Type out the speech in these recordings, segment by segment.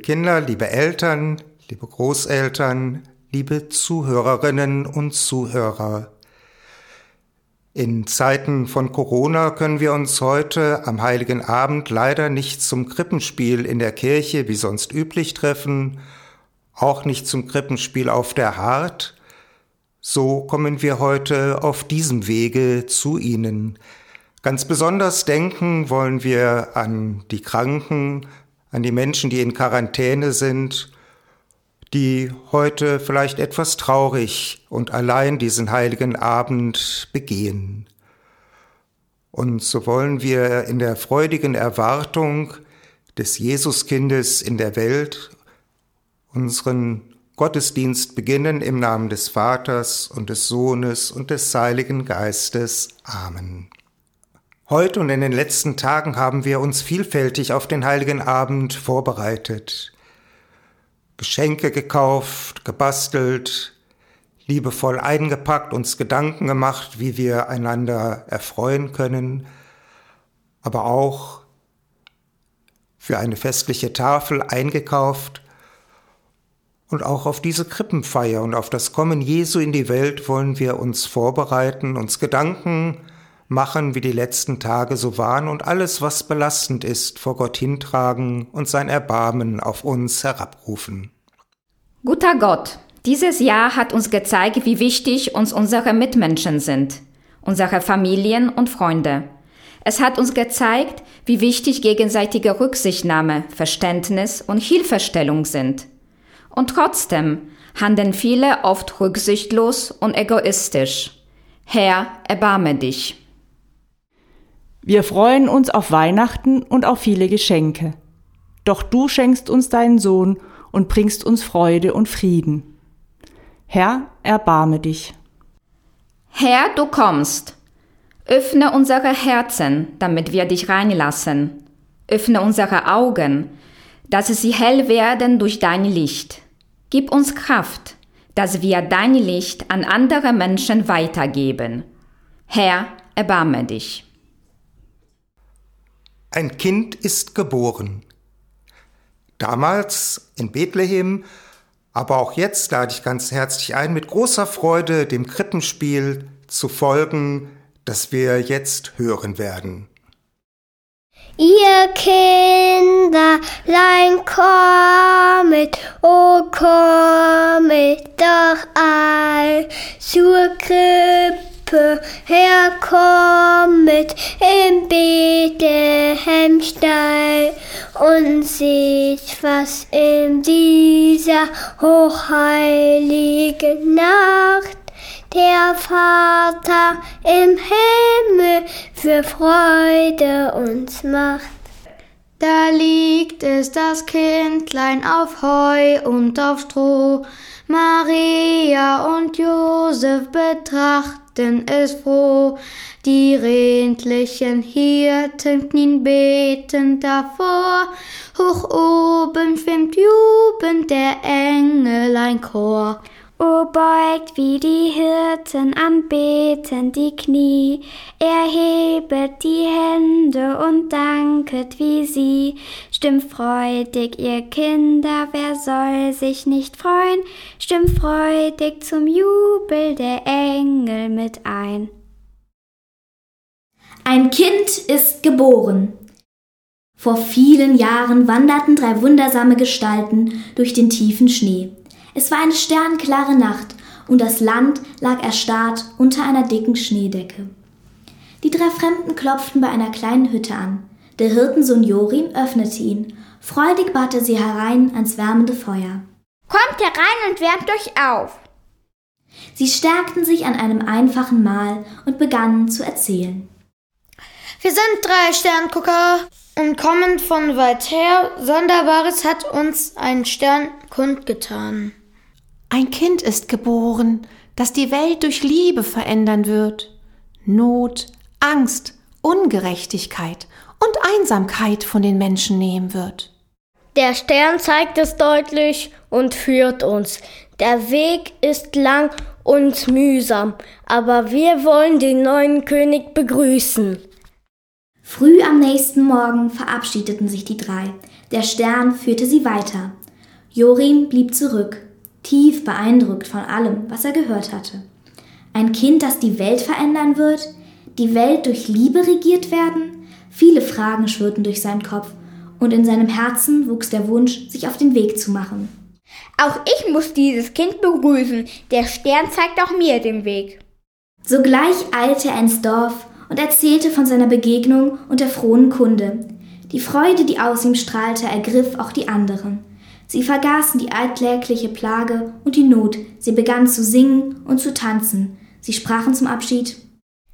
Kinder, liebe Eltern, liebe Großeltern, liebe Zuhörerinnen und Zuhörer. In Zeiten von Corona können wir uns heute am heiligen Abend leider nicht zum Krippenspiel in der Kirche wie sonst üblich treffen, auch nicht zum Krippenspiel auf der Hart. So kommen wir heute auf diesem Wege zu Ihnen. Ganz besonders denken wollen wir an die Kranken, an die Menschen, die in Quarantäne sind, die heute vielleicht etwas traurig und allein diesen heiligen Abend begehen. Und so wollen wir in der freudigen Erwartung des Jesuskindes in der Welt unseren Gottesdienst beginnen im Namen des Vaters und des Sohnes und des Heiligen Geistes. Amen. Heute und in den letzten Tagen haben wir uns vielfältig auf den heiligen Abend vorbereitet. Geschenke gekauft, gebastelt, liebevoll eingepackt, uns Gedanken gemacht, wie wir einander erfreuen können, aber auch für eine festliche Tafel eingekauft und auch auf diese Krippenfeier und auf das Kommen Jesu in die Welt wollen wir uns vorbereiten, uns Gedanken machen, wie die letzten Tage so waren und alles, was belastend ist, vor Gott hintragen und sein Erbarmen auf uns herabrufen. Guter Gott, dieses Jahr hat uns gezeigt, wie wichtig uns unsere Mitmenschen sind, unsere Familien und Freunde. Es hat uns gezeigt, wie wichtig gegenseitige Rücksichtnahme, Verständnis und Hilfestellung sind. Und trotzdem handeln viele oft rücksichtslos und egoistisch. Herr, erbarme dich. Wir freuen uns auf Weihnachten und auf viele Geschenke. Doch du schenkst uns deinen Sohn und bringst uns Freude und Frieden. Herr, erbarme dich. Herr, du kommst. Öffne unsere Herzen, damit wir dich reinlassen. Öffne unsere Augen, dass sie hell werden durch dein Licht. Gib uns Kraft, dass wir dein Licht an andere Menschen weitergeben. Herr, erbarme dich. Ein Kind ist geboren. Damals in Bethlehem, aber auch jetzt lade ich ganz herzlich ein, mit großer Freude dem Krippenspiel zu folgen, das wir jetzt hören werden. Ihr Kinderlein kommet, o kommet doch all zur Krippe herkommet im Bethlehemstall und seht, was in dieser hochheiligen Nacht der Vater im Himmel für Freude uns macht. Da liegt es das Kindlein auf Heu und auf Stroh. Maria und Josef betrachten es froh. Die redlichen Hirten knien betend davor. Hoch oben schwimmt jubend der Engelein Chor. O beugt wie die Hirten anbeten die Knie, erhebet die Hände und danket wie sie. Stimmt freudig, ihr Kinder, wer soll sich nicht freuen? Stimmt freudig zum Jubel der Engel mit ein. Ein Kind ist geboren. Vor vielen Jahren wanderten drei wundersame Gestalten durch den tiefen Schnee. Es war eine sternklare Nacht und das Land lag erstarrt unter einer dicken Schneedecke. Die drei Fremden klopften bei einer kleinen Hütte an. Der Hirtensohn Jorim öffnete ihn. Freudig bat er sie herein ans wärmende Feuer. Kommt herein und wärmt euch auf. Sie stärkten sich an einem einfachen Mahl und begannen zu erzählen. Wir sind drei Sterngucker und kommen von weit her. Sonderbares hat uns ein Stern kundgetan. Ein Kind ist geboren, das die Welt durch Liebe verändern wird. Not, Angst, Ungerechtigkeit und Einsamkeit von den Menschen nehmen wird. Der Stern zeigt es deutlich und führt uns. Der Weg ist lang und mühsam, aber wir wollen den neuen König begrüßen. Früh am nächsten Morgen verabschiedeten sich die drei. Der Stern führte sie weiter. Jorim blieb zurück, tief beeindruckt von allem, was er gehört hatte. Ein Kind, das die Welt verändern wird? Die Welt durch Liebe regiert werden? Viele Fragen schwirrten durch seinen Kopf, und in seinem Herzen wuchs der Wunsch, sich auf den Weg zu machen. Auch ich muss dieses Kind begrüßen. Der Stern zeigt auch mir den Weg. Sogleich eilte er ins Dorf und erzählte von seiner Begegnung und der frohen Kunde. Die Freude, die aus ihm strahlte, ergriff auch die anderen. Sie vergaßen die alltägliche Plage und die Not, sie begannen zu singen und zu tanzen. Sie sprachen zum Abschied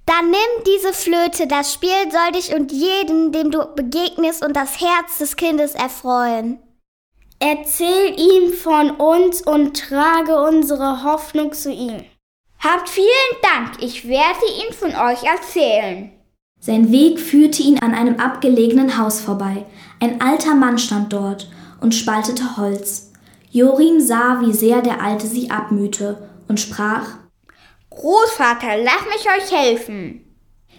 Dann nimm diese Flöte, das Spiel soll dich und jeden, dem du begegnest, und das Herz des Kindes erfreuen. Erzähl ihm von uns und trage unsere Hoffnung zu ihm. Habt vielen Dank, ich werde ihn von euch erzählen. Sein Weg führte ihn an einem abgelegenen Haus vorbei. Ein alter Mann stand dort und spaltete Holz. Jorim sah, wie sehr der Alte sich abmühte und sprach Großvater, lass mich euch helfen.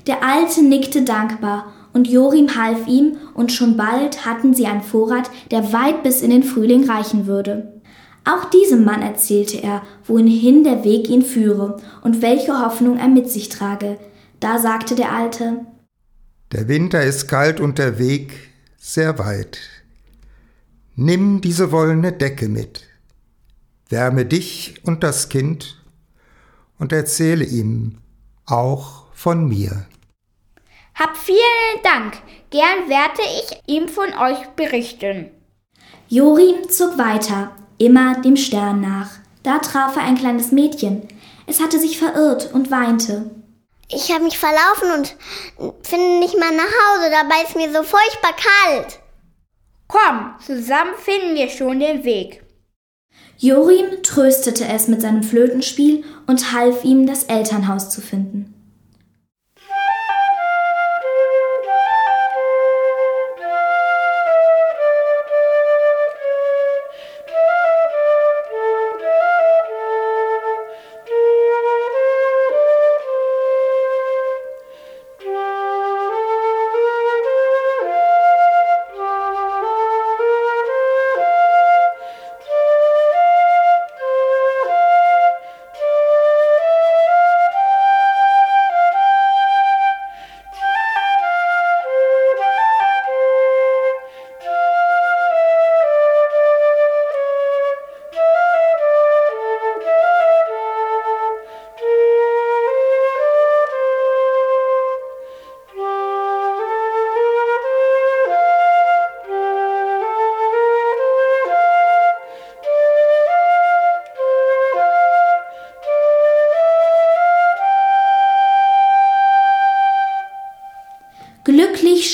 Der Alte nickte dankbar und Jorim half ihm, und schon bald hatten sie einen Vorrat, der weit bis in den Frühling reichen würde. Auch diesem Mann erzählte er, wohin der Weg ihn führe und welche Hoffnung er mit sich trage. Da sagte der Alte Der Winter ist kalt und der Weg sehr weit. Nimm diese wollene Decke mit, wärme dich und das Kind und erzähle ihm auch von mir. Hab vielen Dank, gern werde ich ihm von euch berichten. Jorim zog weiter, immer dem Stern nach. Da traf er ein kleines Mädchen. Es hatte sich verirrt und weinte. Ich habe mich verlaufen und finde nicht mal nach Hause, dabei ist mir so furchtbar kalt. Komm, zusammen finden wir schon den Weg. Jorim tröstete es mit seinem Flötenspiel und half ihm, das Elternhaus zu finden.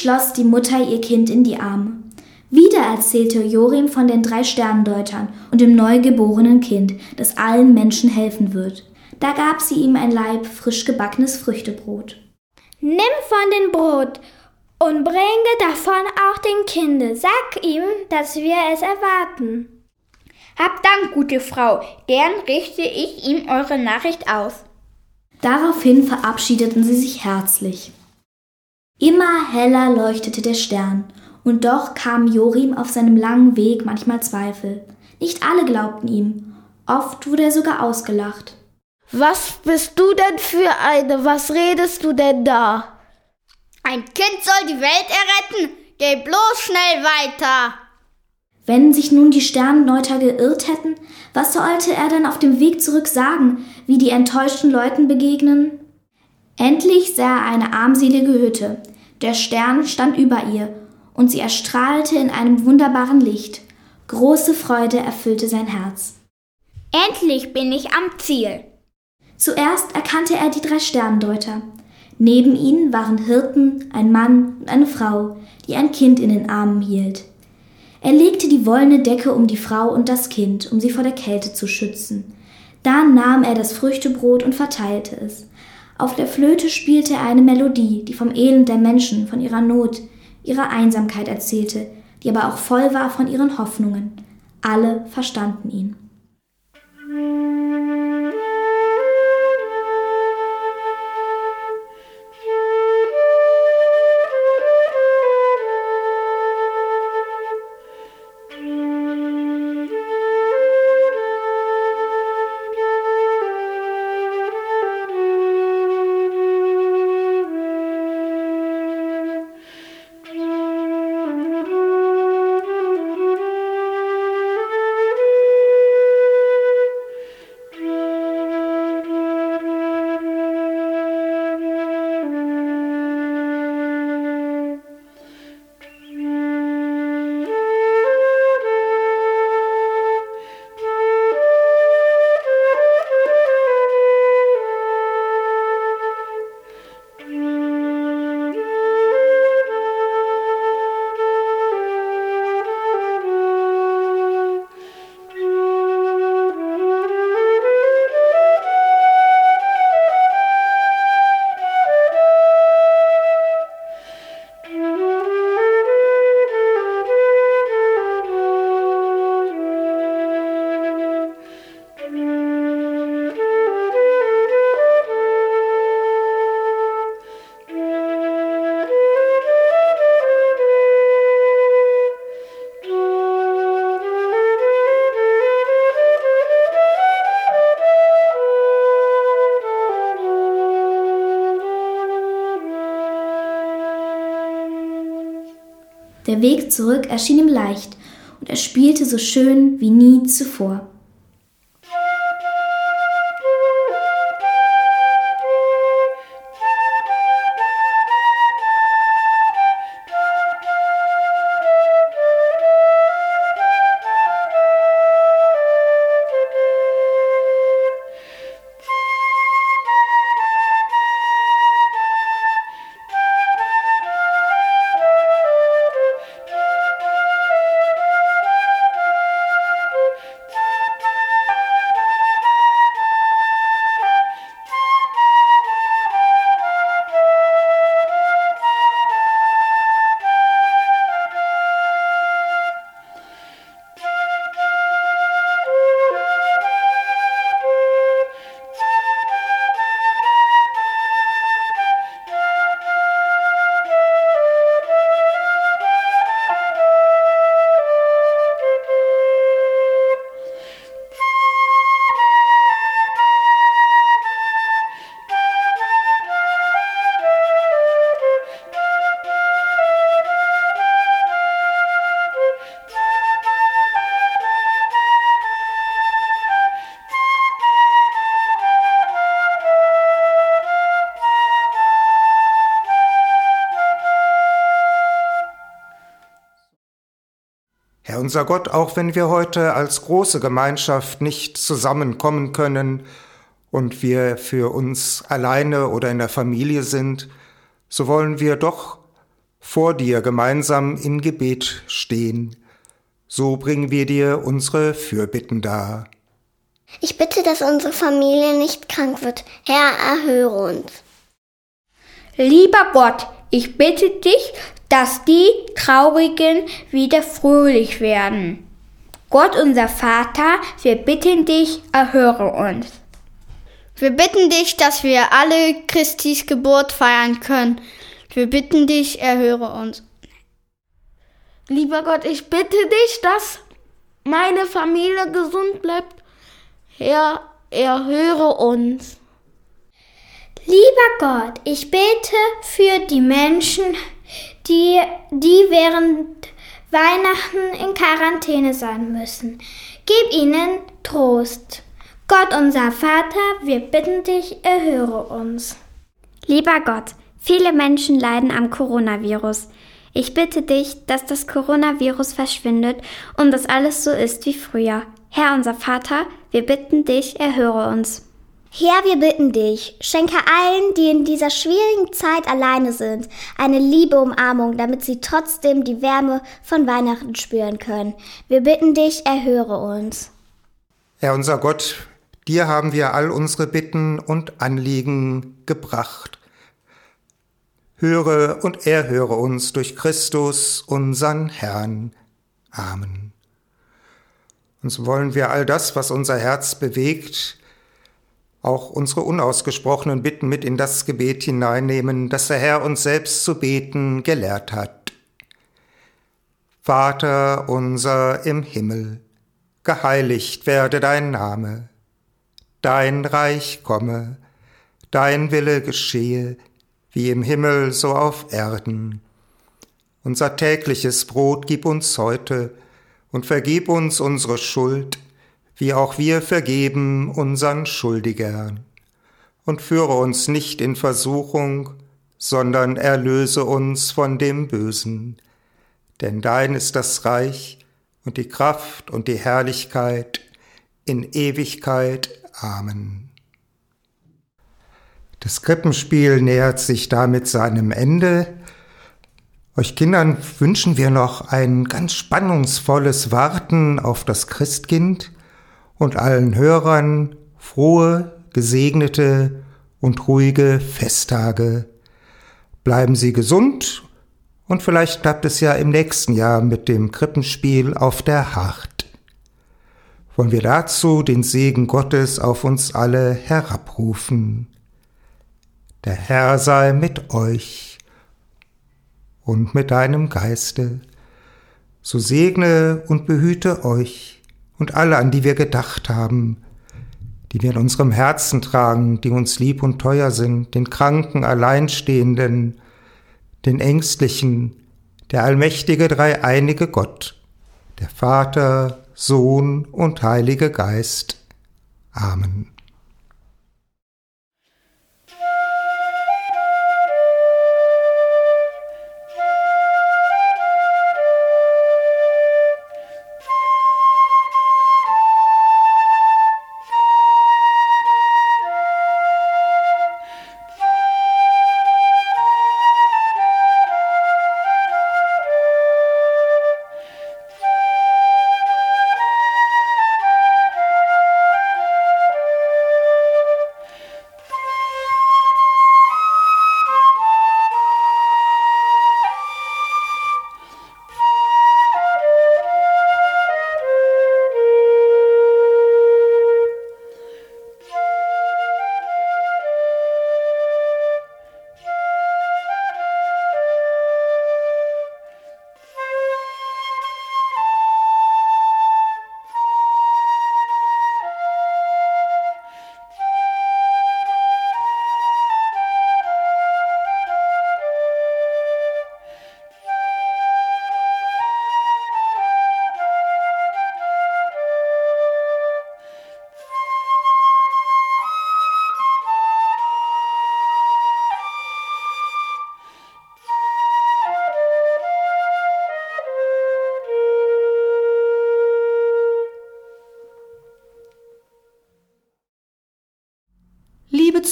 Schloss die Mutter ihr Kind in die Arme. Wieder erzählte Jorim von den drei Sterndeutern und dem neugeborenen Kind, das allen Menschen helfen wird. Da gab sie ihm ein Laib frisch gebackenes Früchtebrot. Nimm von dem Brot und bringe davon auch den Kinde. Sag ihm, dass wir es erwarten. Habt Dank, gute Frau, gern richte ich ihm eure Nachricht aus. Daraufhin verabschiedeten sie sich herzlich. Immer heller leuchtete der Stern, und doch kam Jorim auf seinem langen Weg manchmal Zweifel. Nicht alle glaubten ihm, oft wurde er sogar ausgelacht. Was bist du denn für eine? Was redest du denn da? Ein Kind soll die Welt erretten. Geh bloß schnell weiter. Wenn sich nun die Sterndeuter geirrt hätten, was sollte er dann auf dem Weg zurück sagen, wie die enttäuschten Leuten begegnen? Endlich sah er eine armselige Hütte. Der Stern stand über ihr, und sie erstrahlte in einem wunderbaren Licht. Große Freude erfüllte sein Herz. Endlich bin ich am Ziel. Zuerst erkannte er die drei Sterndeuter. Neben ihnen waren Hirten, ein Mann und eine Frau, die ein Kind in den Armen hielt. Er legte die wollene Decke um die Frau und das Kind, um sie vor der Kälte zu schützen. Dann nahm er das Früchtebrot und verteilte es. Auf der Flöte spielte er eine Melodie, die vom Elend der Menschen, von ihrer Not, ihrer Einsamkeit erzählte, die aber auch voll war von ihren Hoffnungen. Alle verstanden ihn. Weg zurück erschien ihm leicht, und er spielte so schön wie nie zuvor. Unser Gott, auch wenn wir heute als große Gemeinschaft nicht zusammenkommen können und wir für uns alleine oder in der Familie sind, so wollen wir doch vor dir gemeinsam in Gebet stehen. So bringen wir dir unsere Fürbitten dar. Ich bitte, dass unsere Familie nicht krank wird. Herr, erhöre uns. Lieber Gott, ich bitte dich, dass die Traurigen wieder fröhlich werden. Gott unser Vater, wir bitten dich, erhöre uns. Wir bitten dich, dass wir alle Christis Geburt feiern können. Wir bitten dich, erhöre uns. Lieber Gott, ich bitte dich, dass meine Familie gesund bleibt. Herr, erhöre uns. Lieber Gott, ich bete für die Menschen, die, die während Weihnachten in Quarantäne sein müssen. Gib ihnen Trost. Gott unser Vater, wir bitten dich, erhöre uns. Lieber Gott, viele Menschen leiden am Coronavirus. Ich bitte dich, dass das Coronavirus verschwindet und dass alles so ist wie früher. Herr unser Vater, wir bitten dich, erhöre uns. Herr, wir bitten dich, schenke allen, die in dieser schwierigen Zeit alleine sind, eine liebe Umarmung, damit sie trotzdem die Wärme von Weihnachten spüren können. Wir bitten dich, erhöre uns. Herr unser Gott, dir haben wir all unsere Bitten und Anliegen gebracht. Höre und erhöre uns durch Christus, unseren Herrn. Amen. Und so wollen wir all das, was unser Herz bewegt, auch unsere unausgesprochenen Bitten mit in das Gebet hineinnehmen, das der Herr uns selbst zu beten gelehrt hat. Vater unser im Himmel, geheiligt werde dein Name, dein Reich komme, dein Wille geschehe, wie im Himmel so auf Erden. Unser tägliches Brot gib uns heute und vergib uns unsere Schuld, wie auch wir vergeben unseren Schuldigern. Und führe uns nicht in Versuchung, sondern erlöse uns von dem Bösen. Denn dein ist das Reich und die Kraft und die Herrlichkeit in Ewigkeit. Amen. Das Krippenspiel nähert sich damit seinem Ende. Euch Kindern wünschen wir noch ein ganz spannungsvolles Warten auf das Christkind und allen Hörern frohe, gesegnete und ruhige Festtage. Bleiben Sie gesund und vielleicht klappt es ja im nächsten Jahr mit dem Krippenspiel auf der Hart. Wollen wir dazu den Segen Gottes auf uns alle herabrufen. Der Herr sei mit euch und mit deinem Geiste. So segne und behüte euch und alle, an die wir gedacht haben, die wir in unserem Herzen tragen, die uns lieb und teuer sind, den Kranken, Alleinstehenden, den Ängstlichen, der allmächtige dreieinige Gott, der Vater, Sohn und Heilige Geist. Amen.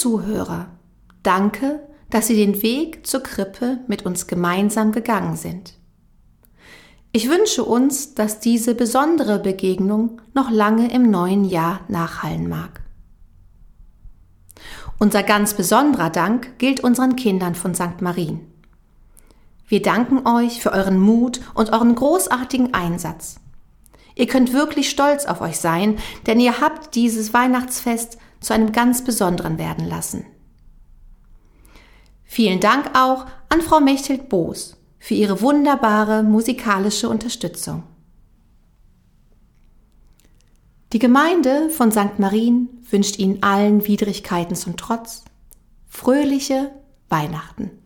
Zuhörer, danke, dass Sie den Weg zur Krippe mit uns gemeinsam gegangen sind. Ich wünsche uns, dass diese besondere Begegnung noch lange im neuen Jahr nachhallen mag. Unser ganz besonderer Dank gilt unseren Kindern von St. Marien. Wir danken euch für euren Mut und euren großartigen Einsatz. Ihr könnt wirklich stolz auf euch sein, denn ihr habt dieses Weihnachtsfest zu einem ganz besonderen werden lassen. Vielen Dank auch an Frau Mechthild Boos für ihre wunderbare musikalische Unterstützung. Die Gemeinde von St. Marien wünscht Ihnen allen Widrigkeiten zum Trotz fröhliche Weihnachten.